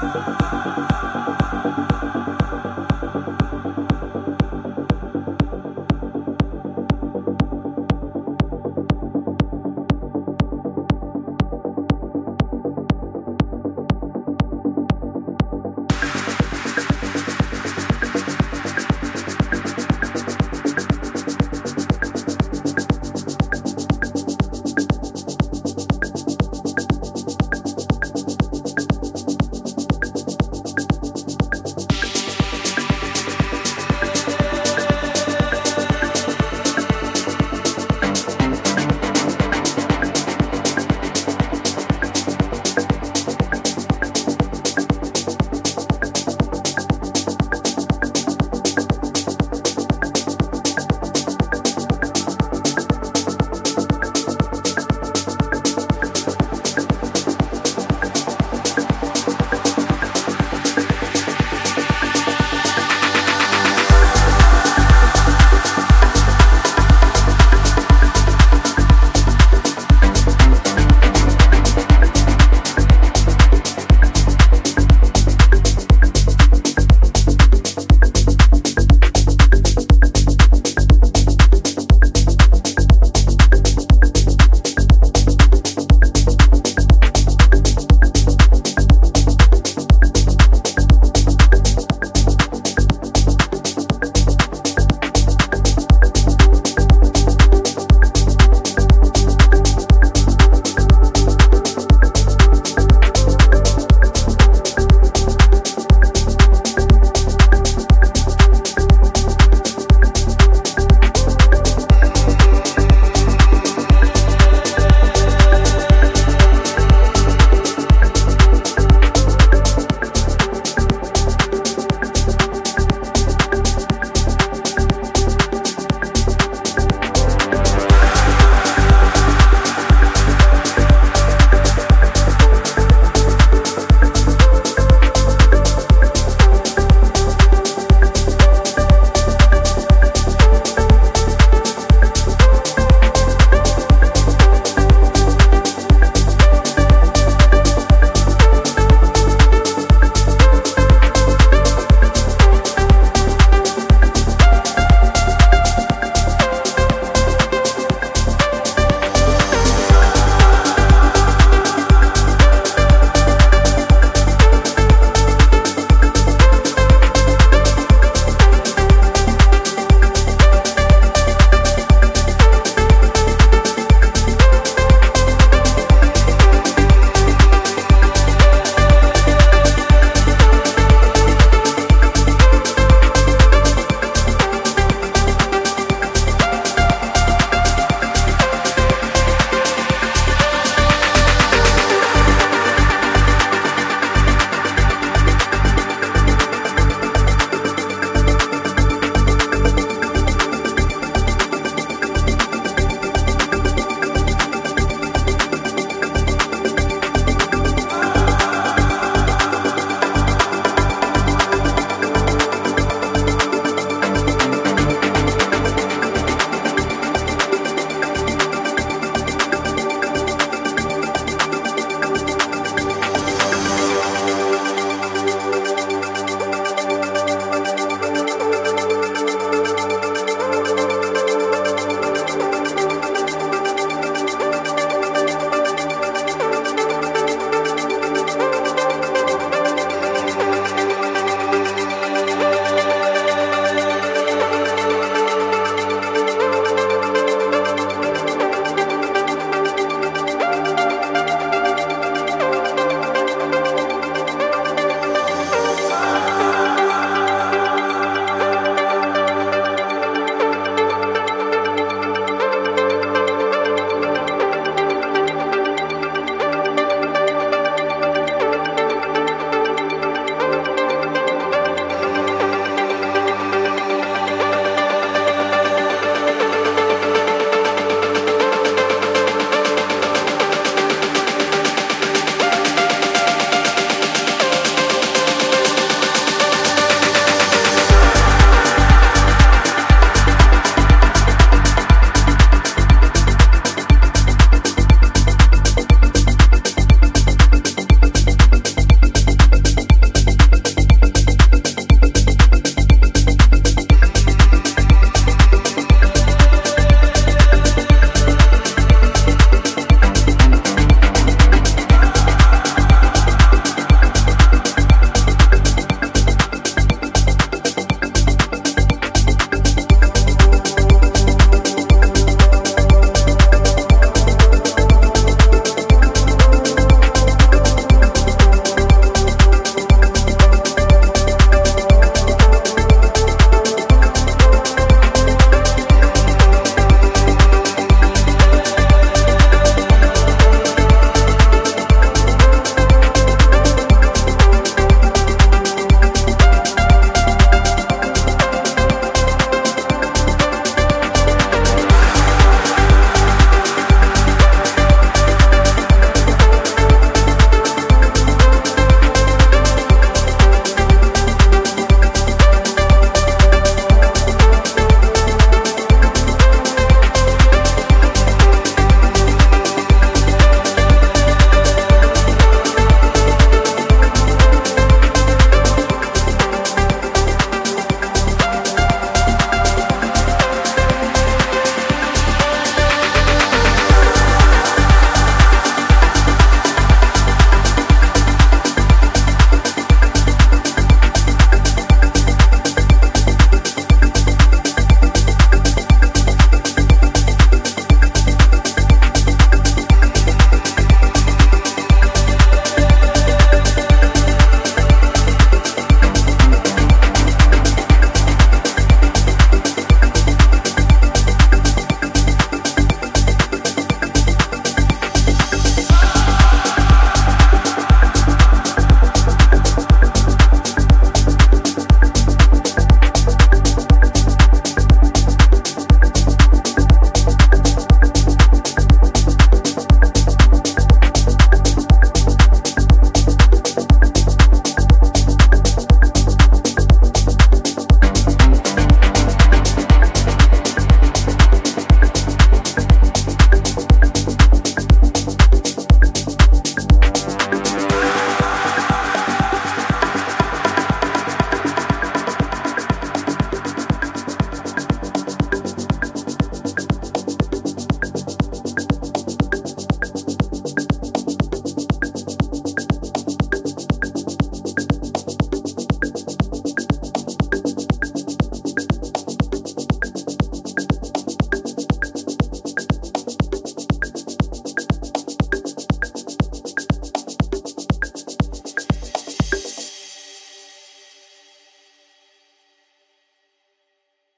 Bye.